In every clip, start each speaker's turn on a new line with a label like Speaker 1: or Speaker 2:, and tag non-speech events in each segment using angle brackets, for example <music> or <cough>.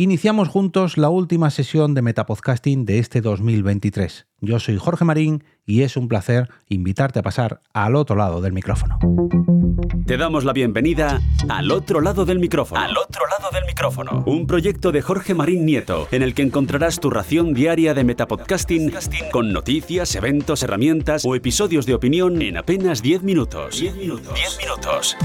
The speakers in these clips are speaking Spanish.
Speaker 1: Iniciamos juntos la última sesión de Metapodcasting de este 2023. Yo soy Jorge Marín y es un placer invitarte a pasar al otro lado del micrófono.
Speaker 2: Te damos la bienvenida al otro lado del micrófono. Al otro lado del micrófono. Un proyecto de Jorge Marín Nieto en el que encontrarás tu ración diaria de Metapodcasting con noticias, eventos, herramientas o episodios de opinión en apenas 10 minutos. 10 minutos. 10 minutos.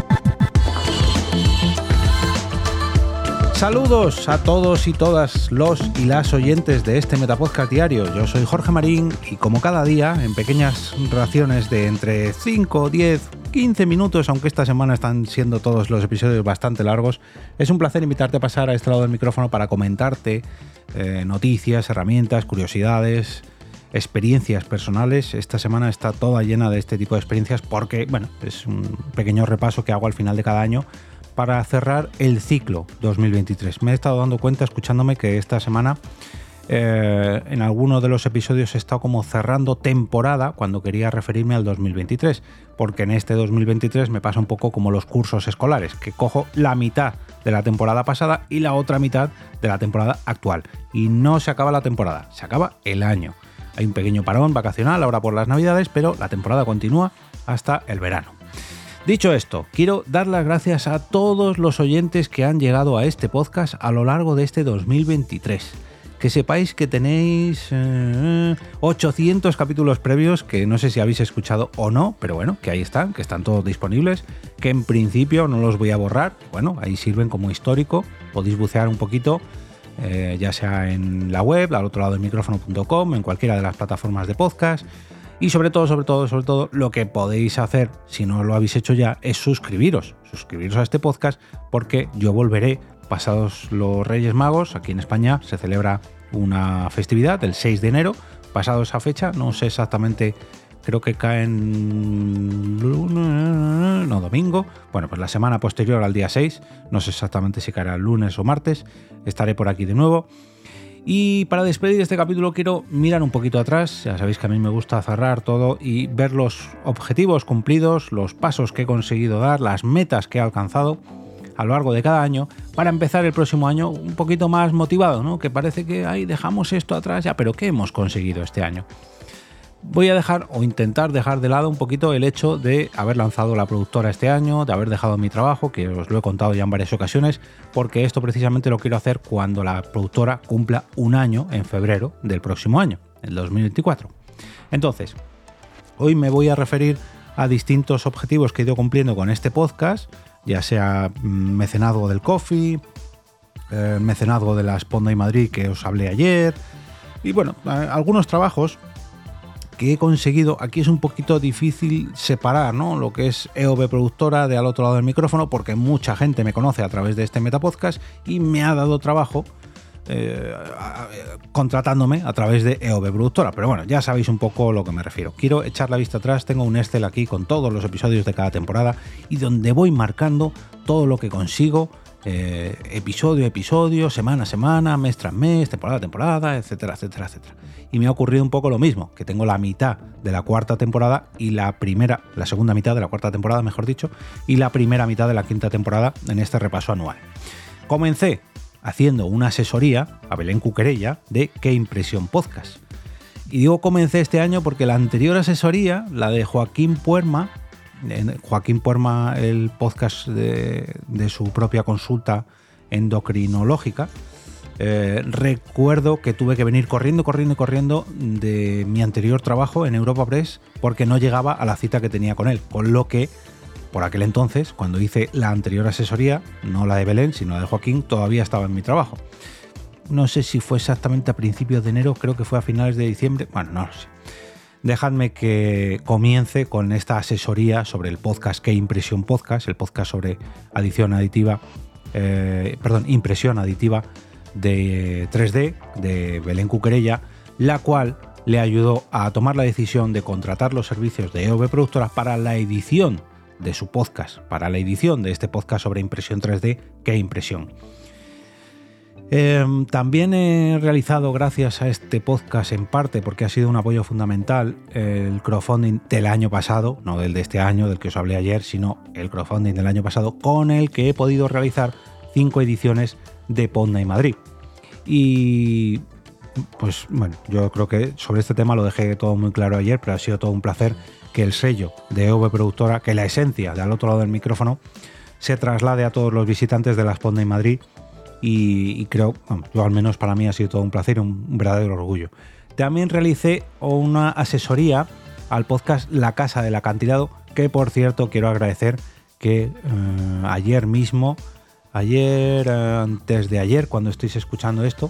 Speaker 1: Saludos a todos y todas los y las oyentes de este Metapodcast diario. Yo soy Jorge Marín y como cada día, en pequeñas raciones de entre 5, 10, 15 minutos, aunque esta semana están siendo todos los episodios bastante largos, es un placer invitarte a pasar a este lado del micrófono para comentarte eh, noticias, herramientas, curiosidades, experiencias personales. Esta semana está toda llena de este tipo de experiencias porque, bueno, es un pequeño repaso que hago al final de cada año para cerrar el ciclo 2023. Me he estado dando cuenta escuchándome que esta semana eh, en alguno de los episodios he estado como cerrando temporada cuando quería referirme al 2023, porque en este 2023 me pasa un poco como los cursos escolares, que cojo la mitad de la temporada pasada y la otra mitad de la temporada actual. Y no se acaba la temporada, se acaba el año. Hay un pequeño parón vacacional ahora por las navidades, pero la temporada continúa hasta el verano. Dicho esto, quiero dar las gracias a todos los oyentes que han llegado a este podcast a lo largo de este 2023. Que sepáis que tenéis 800 eh, capítulos previos que no sé si habéis escuchado o no, pero bueno, que ahí están, que están todos disponibles, que en principio no los voy a borrar, bueno, ahí sirven como histórico, podéis bucear un poquito, eh, ya sea en la web, al otro lado del micrófono.com, en cualquiera de las plataformas de podcast y sobre todo, sobre todo, sobre todo, lo que podéis hacer, si no lo habéis hecho ya, es suscribiros. Suscribiros a este podcast porque yo volveré pasados los Reyes Magos. Aquí en España se celebra una festividad el 6 de enero. Pasado esa fecha, no sé exactamente, creo que cae en no domingo. Bueno, pues la semana posterior al día 6, no sé exactamente si caerá lunes o martes. Estaré por aquí de nuevo. Y para despedir este capítulo quiero mirar un poquito atrás, ya sabéis que a mí me gusta cerrar todo y ver los objetivos cumplidos, los pasos que he conseguido dar, las metas que he alcanzado a lo largo de cada año para empezar el próximo año un poquito más motivado, ¿no? Que parece que ahí dejamos esto atrás ya, pero ¿qué hemos conseguido este año? Voy a dejar o intentar dejar de lado un poquito el hecho de haber lanzado la productora este año, de haber dejado mi trabajo, que os lo he contado ya en varias ocasiones, porque esto precisamente lo quiero hacer cuando la productora cumpla un año en febrero del próximo año, el 2024. Entonces, hoy me voy a referir a distintos objetivos que he ido cumpliendo con este podcast, ya sea mm, mecenazgo del coffee, eh, mecenazgo de la Sponda y Madrid que os hablé ayer, y bueno, algunos trabajos que he conseguido, aquí es un poquito difícil separar ¿no? lo que es EOB productora de al otro lado del micrófono, porque mucha gente me conoce a través de este Metapodcast y me ha dado trabajo eh, contratándome a través de EOB productora. Pero bueno, ya sabéis un poco lo que me refiero. Quiero echar la vista atrás, tengo un Excel aquí con todos los episodios de cada temporada y donde voy marcando todo lo que consigo eh, episodio a episodio, semana a semana, mes tras mes, temporada a temporada, etcétera, etcétera, etcétera. Y me ha ocurrido un poco lo mismo, que tengo la mitad de la cuarta temporada y la primera, la segunda mitad de la cuarta temporada, mejor dicho, y la primera mitad de la quinta temporada en este repaso anual. Comencé haciendo una asesoría a Belén Cuquerella de Qué Impresión Podcast. Y digo comencé este año porque la anterior asesoría, la de Joaquín Puerma, Joaquín Puerma, el podcast de, su propia consulta endocrinológica, eh, recuerdo que tuve que venir corriendo, corriendo, corriendo de mi anterior trabajo en Europa Press porque no llegaba a la cita que tenía con él. Con lo que, por aquel entonces, cuando hice la anterior asesoría, no la de Belén, sino la de Joaquín, todavía estaba en mi trabajo. No sé si fue exactamente a principios de enero, creo que fue a finales de diciembre, bueno, no lo sé dejadme que comience con esta asesoría sobre el podcast que Impresión Podcast, el podcast sobre adición aditiva, eh, perdón, impresión aditiva de 3D de Belén Cuquerella, la cual le ayudó a tomar la decisión de contratar los servicios de EOB Productora para la edición de su podcast, para la edición de este podcast sobre impresión 3D, que impresión. Em, también he realizado, gracias a este podcast en parte, porque ha sido un apoyo fundamental, el crowdfunding del año pasado, no del de este año, del que os hablé ayer, sino el crowdfunding del año pasado, con el que he podido realizar cinco ediciones de Ponda y Madrid. Y pues bueno, yo creo que sobre este tema lo dejé todo muy claro ayer, pero ha sido todo un placer que el sello de EV Productora, que la esencia de al otro lado del micrófono, se traslade a todos los visitantes de la Sponda en Madrid. Y, creo, yo al menos para mí ha sido todo un placer y un, verdadero orgullo. También realicé una asesoría al podcast La Casa del Acantilado, que por cierto quiero agradecer que eh, ayer mismo, ayer, antes de ayer, cuando estéis escuchando esto,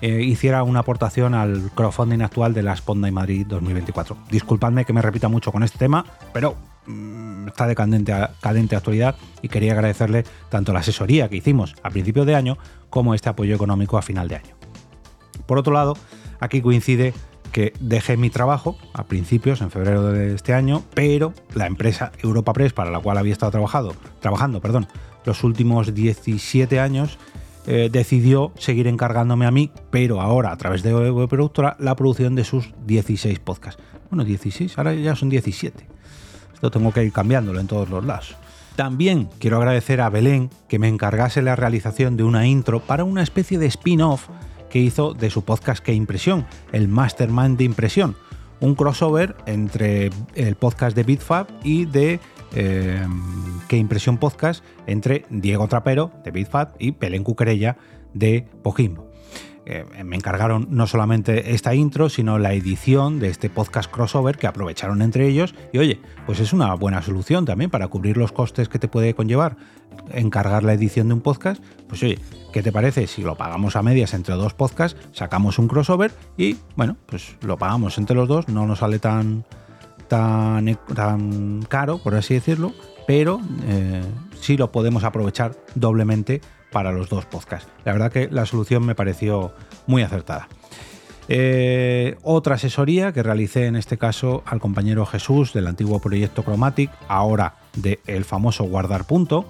Speaker 1: eh, hiciera una aportación al crowdfunding actual de la Sponda y Madrid 2024. Disculpadme que me repita mucho con este tema, pero está de cadente, cadente actualidad y quería agradecerle tanto la asesoría que hicimos a principio de año como este apoyo económico a final de año. Por otro lado, aquí coincide que dejé mi trabajo a principios, en febrero de este año, pero la empresa Europa Press, para la cual había estado trabajado, trabajando perdón, los últimos 17 años, eh, decidió seguir encargándome a mí, pero ahora a través de web productora, la producción de sus 16 podcasts. Bueno, 16, ahora ya son 17. Tengo que ir cambiándolo en todos los lados. También quiero agradecer a Belén que me encargase la realización de una intro para una especie de spin-off que hizo de su podcast Que Impresión, el Mastermind de Impresión, un crossover entre el podcast de BitFab y de eh, Que Impresión Podcast entre Diego Trapero de BitFab y Belén Cuquerella de Pojimbo. Eh, me encargaron no solamente esta intro, sino la edición de este podcast crossover que aprovecharon entre ellos. Y oye, pues es una buena solución también para cubrir los costes que te puede conllevar encargar la edición de un podcast. Pues oye, ¿qué te parece si lo pagamos a medias entre dos podcasts, sacamos un crossover y bueno, pues lo pagamos entre los dos, no nos sale tan, tan, tan caro, por así decirlo, pero eh, sí lo podemos aprovechar doblemente para los dos podcasts. La verdad que la solución me pareció muy acertada. Eh, otra asesoría que realicé en este caso al compañero Jesús del antiguo proyecto Chromatic, ahora del el famoso Guardar Punto.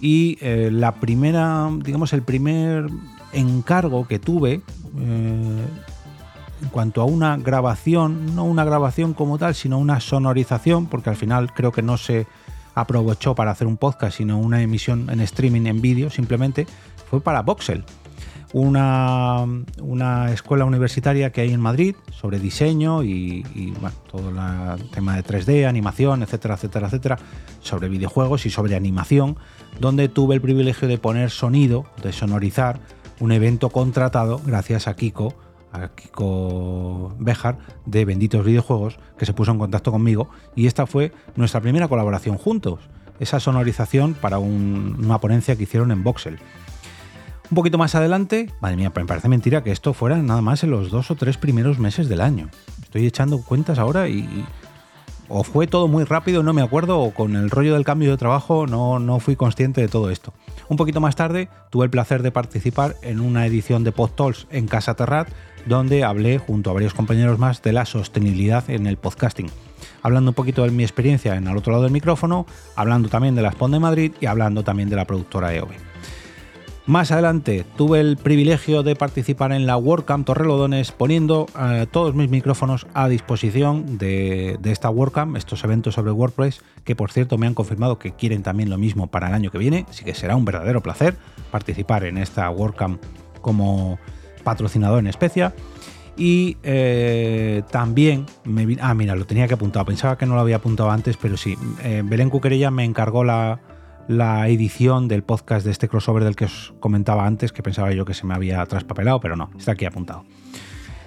Speaker 1: Y eh, la primera, digamos, el primer encargo que tuve eh, en cuanto a una grabación, no una grabación como tal, sino una sonorización, porque al final creo que no se aprovechó para hacer un podcast, sino una emisión en streaming en vídeo simplemente, fue para Voxel, una, una, escuela universitaria que hay en Madrid sobre diseño y, todo el tema de 3D, animación, etcétera, etcétera, etcétera, sobre videojuegos y sobre animación, donde tuve el privilegio de poner sonido, de sonorizar un evento contratado gracias a Kiko Kiko Bejar de Benditos Videojuegos, que se puso en contacto conmigo y esta fue nuestra primera colaboración juntos, esa sonorización para una ponencia que hicieron en Voxel. Un poquito más adelante, madre mía, me parece mentira que esto fuera nada más en los dos o tres primeros meses del año. Estoy echando cuentas ahora y, o fue todo muy rápido, no me acuerdo, o con el rollo del cambio de trabajo no, no fui consciente de todo esto. Un poquito más tarde tuve el placer de participar en una edición de PodTalks en Casa Terrat, donde hablé junto a varios compañeros más de la sostenibilidad en el podcasting. Hablando un poquito de mi experiencia en el otro lado del micrófono, hablando también de la Spond de Madrid y hablando también de la productora EOB. Más adelante tuve el privilegio de participar en la WordCamp Torrelodones poniendo eh, todos mis micrófonos a disposición de, esta WordCamp, estos eventos sobre WordPress, que por cierto me han confirmado que quieren también lo mismo para el año que viene, así que será un verdadero placer participar en esta WordCamp como patrocinador en especia. Y eh, también me Ah, mira, lo tenía que apuntar. Pensaba que no lo había apuntado antes, pero sí. Eh, Belén Cuquerella me encargó la, la, edición del podcast de este crossover del que os comentaba antes, que pensaba yo que se me había traspapelado, pero no, está aquí apuntado.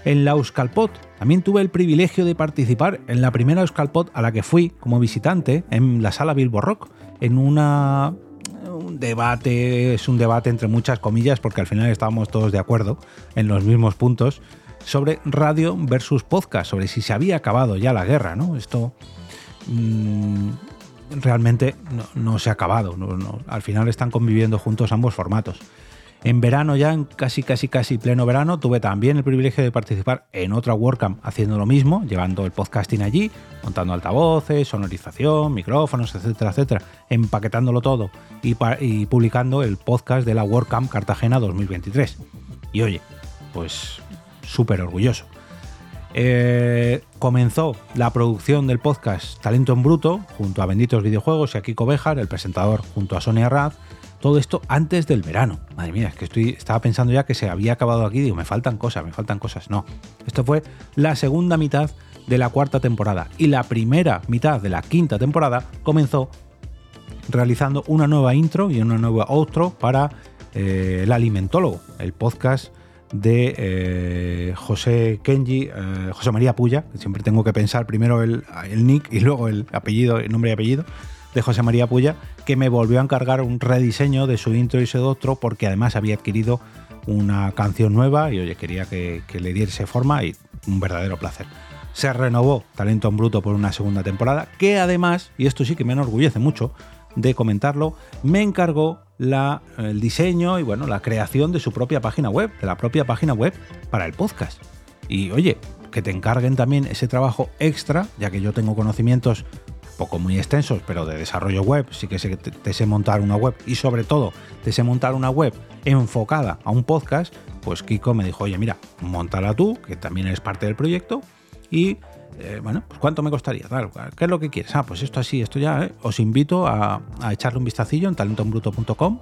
Speaker 1: En la Euskalpot también tuve el privilegio de participar en la primera Euskalpot a la que fui como visitante en la sala Bilbo Rock, en una un debate, es un debate entre muchas comillas, porque al final estábamos todos de acuerdo en los mismos puntos, sobre radio versus podcast, sobre si se había acabado ya la guerra, ¿no? Esto mm, realmente no, se ha acabado, al final están conviviendo juntos ambos formatos. En verano ya, en casi casi casi pleno verano, tuve también el privilegio de participar en otra WordCamp haciendo lo mismo, llevando el podcasting allí, montando altavoces, sonorización, micrófonos, etcétera, etcétera, empaquetándolo todo y, publicando el podcast de la WordCamp Cartagena 2023. Y oye, pues súper orgulloso. Eh, comenzó la producción del podcast Talento en Bruto junto a Benditos Videojuegos y a Kiko Bejar, el presentador junto a Sonia Raz Todo esto antes del verano. Madre mía, es que estaba pensando ya que se había acabado aquí. Digo, me faltan cosas, me faltan cosas. No, esto fue la segunda mitad de la cuarta temporada. Y la primera mitad de la quinta temporada comenzó realizando una nueva intro y una nueva outro para eh, El Alimentólogo, el podcast de eh, José Kenji, eh, José María Puya, siempre tengo que pensar primero el, el, nick y luego el apellido, el nombre y apellido, de José María Puya, que me volvió a encargar un rediseño de su intro y su outro porque además había adquirido una canción nueva y oye, quería que, que le diese forma y un verdadero placer. Se renovó Talento en Bruto por una segunda temporada, que además, y esto sí que me enorgullece mucho, de comentarlo, me encargó el diseño y bueno, la creación de su propia página web, de la propia página web para el podcast. Y oye, que te encarguen también ese trabajo extra, ya que yo tengo conocimientos poco muy extensos, pero de desarrollo web, sí que sé, te, te sé montar una web y sobre todo te sé montar una web enfocada a un podcast, pues Kiko me dijo, oye, mira, montala tú, que también eres parte del proyecto, y eh, bueno, pues ¿cuánto me costaría? ¿Qué es lo que quieres? Ah, pues esto así, esto ya, ¿eh? os invito a, echarle un vistacillo en talentombruto.com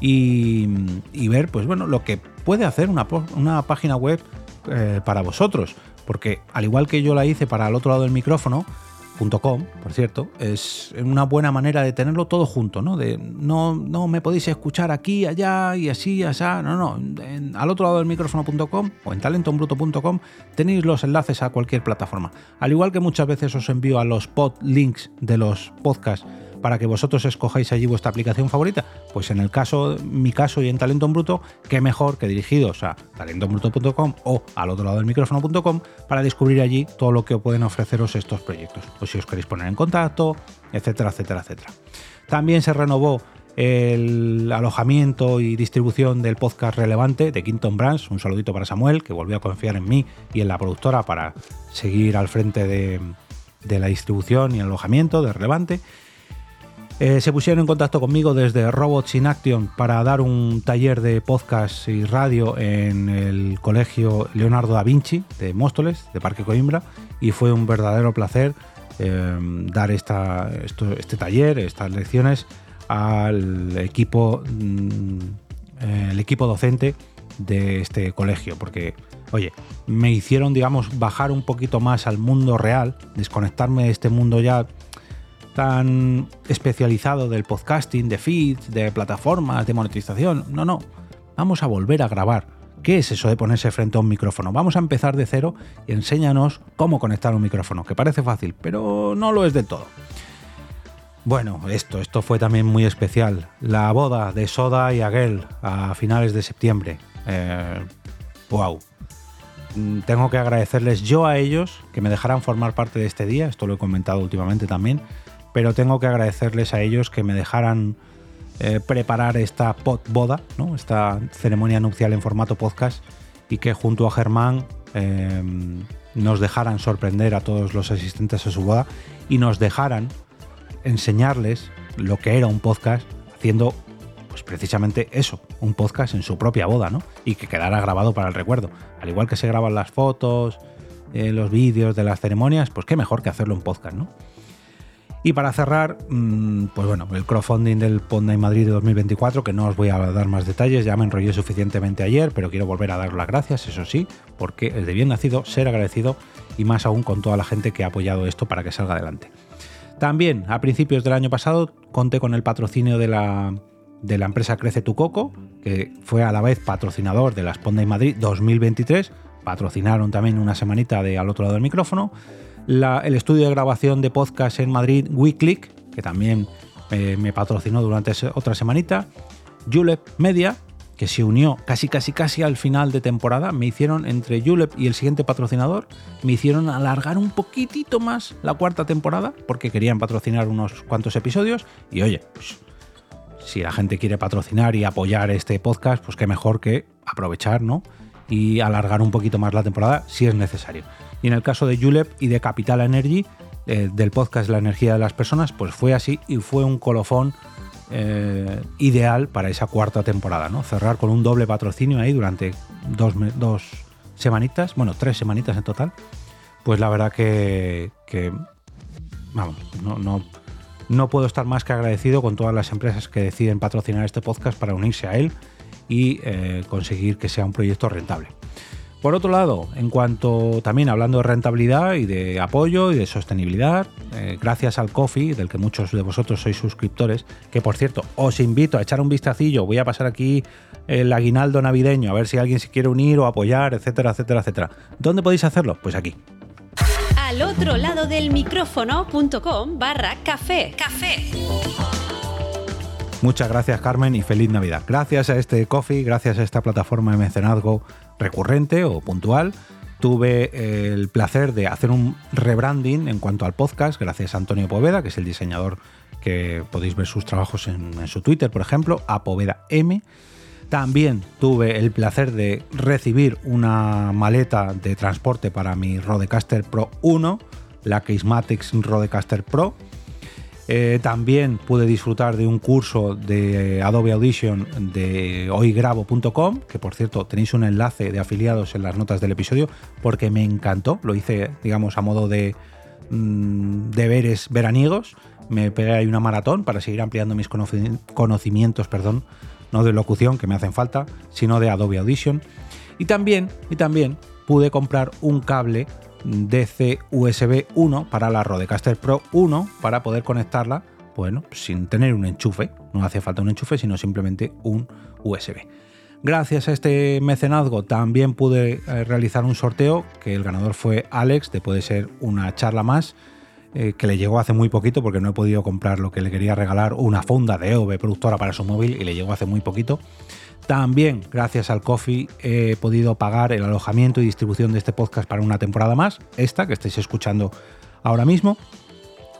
Speaker 1: y, y, ver, pues bueno, lo que puede hacer una, una página web eh, para vosotros. Porque al igual que yo la hice para el otro lado del micrófono, .com, por cierto, es una buena manera de tenerlo todo junto, ¿no? De no, no me podéis escuchar aquí, allá y así, allá. No, no. En, al otro lado del micrófono.com o en talentonbruto.com tenéis los enlaces a cualquier plataforma. Al igual que muchas veces os envío a los pod links de los podcasts para que vosotros escojáis allí vuestra aplicación favorita? Pues en el caso, mi caso y en Talento en Bruto, qué mejor que dirigidos a talentonbruto.com o al otro lado del micrófono.com para descubrir allí todo lo que pueden ofreceros estos proyectos. Pues si os queréis poner en contacto, etcétera, etcétera, etcétera. También se renovó el alojamiento y distribución del podcast relevante de Quinton Brands. Un saludito para Samuel, que volvió a confiar en mí y en la productora para seguir al frente de, de la distribución y alojamiento de relevante. Eh, se pusieron en contacto conmigo desde Robots in Action para dar un taller de podcast y radio en el Colegio Leonardo da Vinci de Móstoles, de Parque Coimbra, y fue un verdadero placer eh, dar esta, esto, este taller, estas lecciones al equipo, mm, el equipo docente de este colegio, porque, oye, me hicieron, digamos, bajar un poquito más al mundo real, desconectarme de este mundo ya tan especializado del podcasting, de feeds, de plataformas, de monetización. No, no. Vamos a volver a grabar. ¿Qué es eso de ponerse frente a un micrófono? Vamos a empezar de cero y enséñanos cómo conectar un micrófono, que parece fácil, pero no lo es del todo. Bueno, esto, esto fue también muy especial. La boda de Soda y Aguel a finales de septiembre. Eh, wow. Tengo que agradecerles yo a ellos que me dejaran formar parte de este día, esto lo he comentado últimamente también, pero tengo que agradecerles a ellos que me dejaran eh, preparar esta boda, ¿no? esta ceremonia nupcial en formato podcast y que junto a Germán eh, nos dejaran sorprender a todos los asistentes a su boda y nos dejaran enseñarles lo que era un podcast haciendo pues precisamente eso, un podcast en su propia boda, ¿no? Y que quedara grabado para el recuerdo. Al igual que se graban las fotos, eh, los vídeos de las ceremonias, pues qué mejor que hacerlo en podcast, ¿no? Y para cerrar, mm, pues bueno, el crowdfunding del Ponda Madrid de 2024, que no os voy a dar más detalles, ya me enrollé suficientemente ayer, pero quiero volver a dar las gracias, eso sí, porque es de bien nacido ser agradecido y más aún con toda la gente que ha apoyado esto para que salga adelante. También a principios del año pasado conté con el patrocinio de la, de la empresa Crece Tu Coco, que fue a la vez patrocinador de la Sponda Madrid 2023. Patrocinaron también una semanita de al otro lado del micrófono el estudio de grabación de podcast en Madrid, WeClick, que también eh, me patrocinó durante otra semanita, Julep Media, que se unió casi casi casi al final de temporada, me hicieron entre Julep y el siguiente patrocinador, me hicieron alargar un poquitito más la cuarta temporada, porque querían patrocinar unos cuantos episodios, y oye, pues, si la gente quiere patrocinar y apoyar este podcast, pues qué mejor que aprovechar, ¿no? Y alargar un poquito más la temporada si es necesario. Y en el caso de Julep y de Capital Energy, eh, del podcast La energía de las personas, pues fue así y fue un colofón eh, ideal para esa cuarta temporada, ¿no? Cerrar con un doble patrocinio ahí durante dos, dos semanitas, bueno, tres semanitas en total. Pues la verdad que, vamos, no, no, no puedo estar más que agradecido con todas las empresas que deciden patrocinar este podcast para unirse a él y eh, conseguir que sea un proyecto rentable. Por otro lado, en cuanto también hablando de rentabilidad y de apoyo y de sostenibilidad, eh, gracias al Coffee, del que muchos de vosotros sois suscriptores, que por cierto os invito a echar un vistacillo, voy a pasar aquí el aguinaldo navideño, a ver si alguien se quiere unir o apoyar, etcétera, etcétera, etcétera. ¿Dónde podéis hacerlo? Pues aquí.
Speaker 3: Al otro lado del micrófono.com barra café. Café.
Speaker 1: Muchas gracias Carmen y feliz Navidad. Gracias a este coffee, gracias a esta plataforma de mecenazgo recurrente o puntual, tuve el placer de hacer un rebranding en cuanto al podcast, gracias a Antonio Poveda, que es el diseñador que podéis ver sus trabajos en, su Twitter, por ejemplo, a Poveda M. También tuve el placer de recibir una maleta de transporte para mi Rodecaster Pro 1, la Casematics Rodecaster Pro, eh, también pude disfrutar de un curso de Adobe Audition de hoygrabo.com, que por cierto tenéis un enlace de afiliados en las notas del episodio, porque me encantó. Lo hice, digamos, a modo de mm, deberes veraniegos. Me pegué ahí una maratón para seguir ampliando mis conocimientos, perdón, no de locución, que me hacen falta, sino de Adobe Audition. Y también, y también pude comprar un cable DC USB 1 para la Rodecaster Pro 1 para poder conectarla, bueno, sin tener un enchufe. No hace falta un enchufe, sino simplemente un USB. Gracias a este mecenazgo también pude eh, realizar un sorteo que el ganador fue Alex, de puede ser una charla más, eh, que le llegó hace muy poquito porque no he podido comprar lo que le quería regalar, una funda de EOB productora para su móvil y le llegó hace muy poquito. También, gracias al Coffee, he podido pagar el alojamiento y distribución de este podcast para una temporada más, esta que estáis escuchando ahora mismo.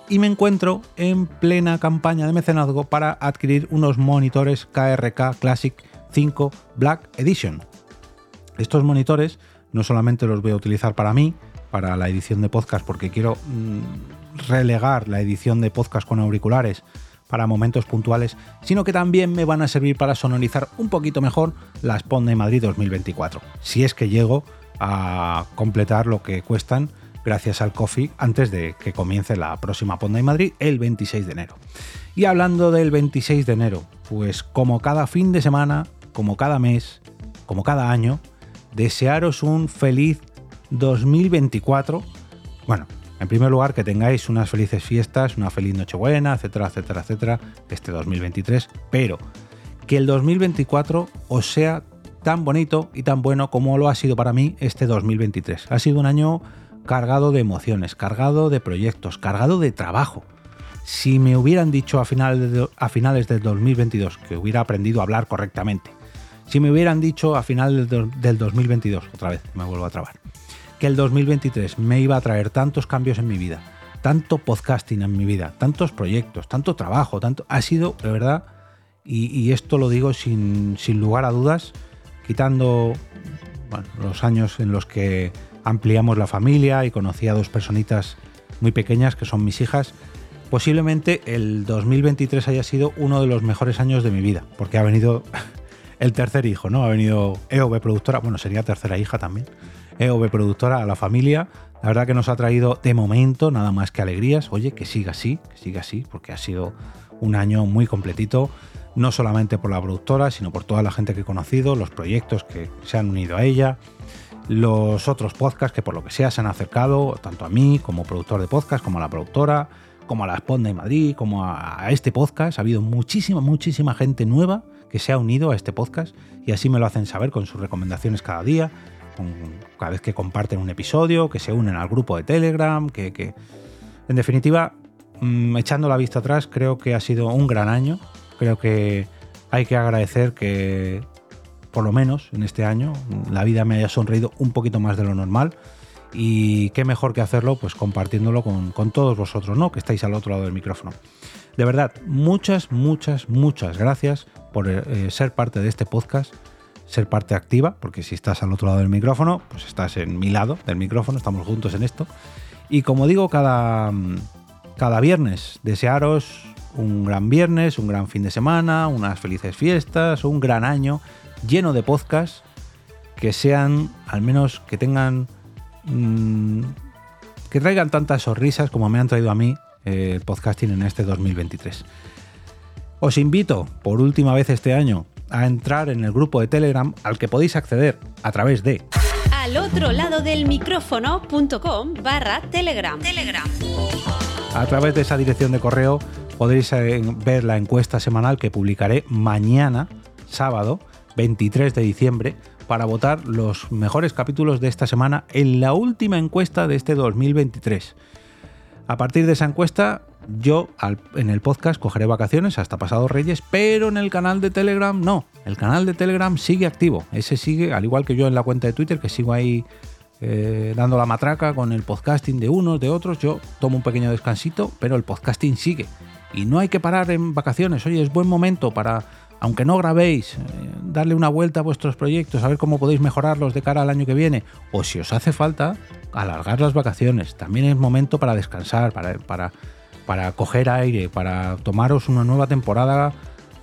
Speaker 1: Y me encuentro en plena campaña de mecenazgo para adquirir unos monitores KRK Classic 5 Black Edition. Estos monitores no solamente los voy a utilizar para mí, para la edición de podcast, porque quiero mm, relegar la edición de podcast con auriculares para momentos puntuales, sino que también me van a servir para sonorizar un poquito mejor la Sponda de Madrid 2024, si es que llego a completar lo que cuestan gracias al Coffee antes de que comience la próxima Ponda de Madrid el 26 de enero. Y hablando del 26 de enero, pues como cada fin de semana, como cada mes, como cada año, desearos un feliz 2024. Bueno, en primer lugar, que tengáis unas felices fiestas, una feliz Nochebuena, etcétera, etcétera, etcétera, este 2023, pero que el 2024 os sea tan bonito y tan bueno como lo ha sido para mí este 2023. Ha sido un año cargado de emociones, cargado de proyectos, cargado de trabajo. Si me hubieran dicho a finales, de, finales del 2022 que hubiera aprendido a hablar correctamente, si me hubieran dicho a finales del 2022, otra vez me vuelvo a trabar, que el 2023 me iba a traer tantos cambios en mi vida, tanto podcasting en mi vida, tantos proyectos, tanto trabajo, tanto ha sido de verdad y, esto lo digo sin, lugar a dudas, quitando los años en los que ampliamos la familia y conocí a dos personitas muy pequeñas que son mis hijas, posiblemente el 2023 haya sido uno de los mejores años de mi vida, porque ha venido <laughs> el tercer hijo, ¿no? Ha venido EOB productora, bueno, sería tercera hija también. EOB productora a la familia. La verdad que nos ha traído de momento nada más que alegrías. Oye, que siga así, que siga así, porque ha sido un año muy completito, no solamente por la productora, sino por toda la gente que he conocido, los proyectos que se han unido a ella, los otros podcasts que por lo que sea se han acercado, tanto a mí como productor de podcast, como a la productora, como a la Sponda de Madrid, como a, este podcast. Ha habido muchísima, muchísima gente nueva que se ha unido a este podcast y así me lo hacen saber con sus recomendaciones cada día, cada vez que comparten un episodio, que se unen al grupo de Telegram, que, en definitiva, mm, echando la vista atrás, creo que ha sido un gran año. Creo que hay que agradecer que, por lo menos en este año, la vida me haya sonreído un poquito más de lo normal. Y qué mejor que hacerlo, pues compartiéndolo con, todos vosotros, ¿no? Que estáis al otro lado del micrófono. De verdad, muchas, muchas, muchas gracias por eh, ser parte de este podcast ser parte activa, porque si estás al otro lado del micrófono, pues estás en mi lado del micrófono, estamos juntos en esto. Y como digo, cada, cada viernes, desearos un gran viernes, un gran fin de semana, unas felices fiestas, un gran año lleno de podcasts que sean, al menos que tengan, mm, que traigan tantas sonrisas como me han traído a mí eh, el podcasting en este 2023. Os invito, por última vez este año, a entrar en el grupo de Telegram al que podéis acceder a través de
Speaker 3: al otro lado del micrófono.com barra telegram. telegram.
Speaker 1: A través de esa dirección de correo podréis eh, ver la encuesta semanal que publicaré mañana, sábado 23 de diciembre, para votar los mejores capítulos de esta semana en la última encuesta de este 2023. A partir de esa encuesta, yo en el podcast cogeré vacaciones hasta pasado Reyes, pero en el canal de Telegram no. El canal de Telegram sigue activo. Ese sigue, al igual que yo en la cuenta de Twitter, que sigo ahí eh, dando la matraca con el podcasting de unos, de otros. Yo tomo un pequeño descansito, pero el podcasting sigue. Y no hay que parar en vacaciones. Oye, es buen momento para, aunque no grabéis, eh, darle una vuelta a vuestros proyectos, a ver cómo podéis mejorarlos de cara al año que viene. O si os hace falta, alargar las vacaciones. También es momento para descansar, para, para, para coger aire, para tomaros una nueva temporada,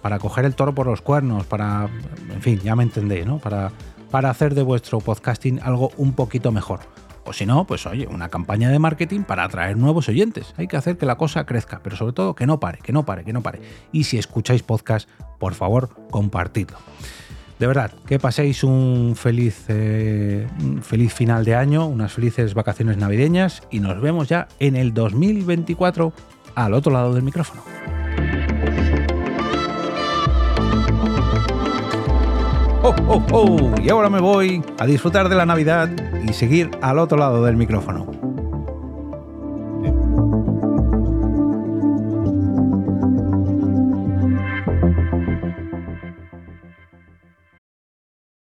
Speaker 1: para coger el toro por los cuernos, para, en fin, ya me entendéis, ¿no? Para, para hacer de vuestro podcasting algo un poquito mejor. O si no, pues oye, una campaña de marketing para atraer nuevos oyentes. Hay que hacer que la cosa crezca, pero sobre todo que no pare, que no pare, que no pare. Y si escucháis podcast, por favor, compartidlo. De verdad, que paséis un feliz, eh, feliz final de año, unas felices vacaciones navideñas y nos vemos ya en el 2024 al otro lado del micrófono. ¡Oh, oh, oh! Y ahora me voy a disfrutar de la Navidad y seguir al otro lado del micrófono.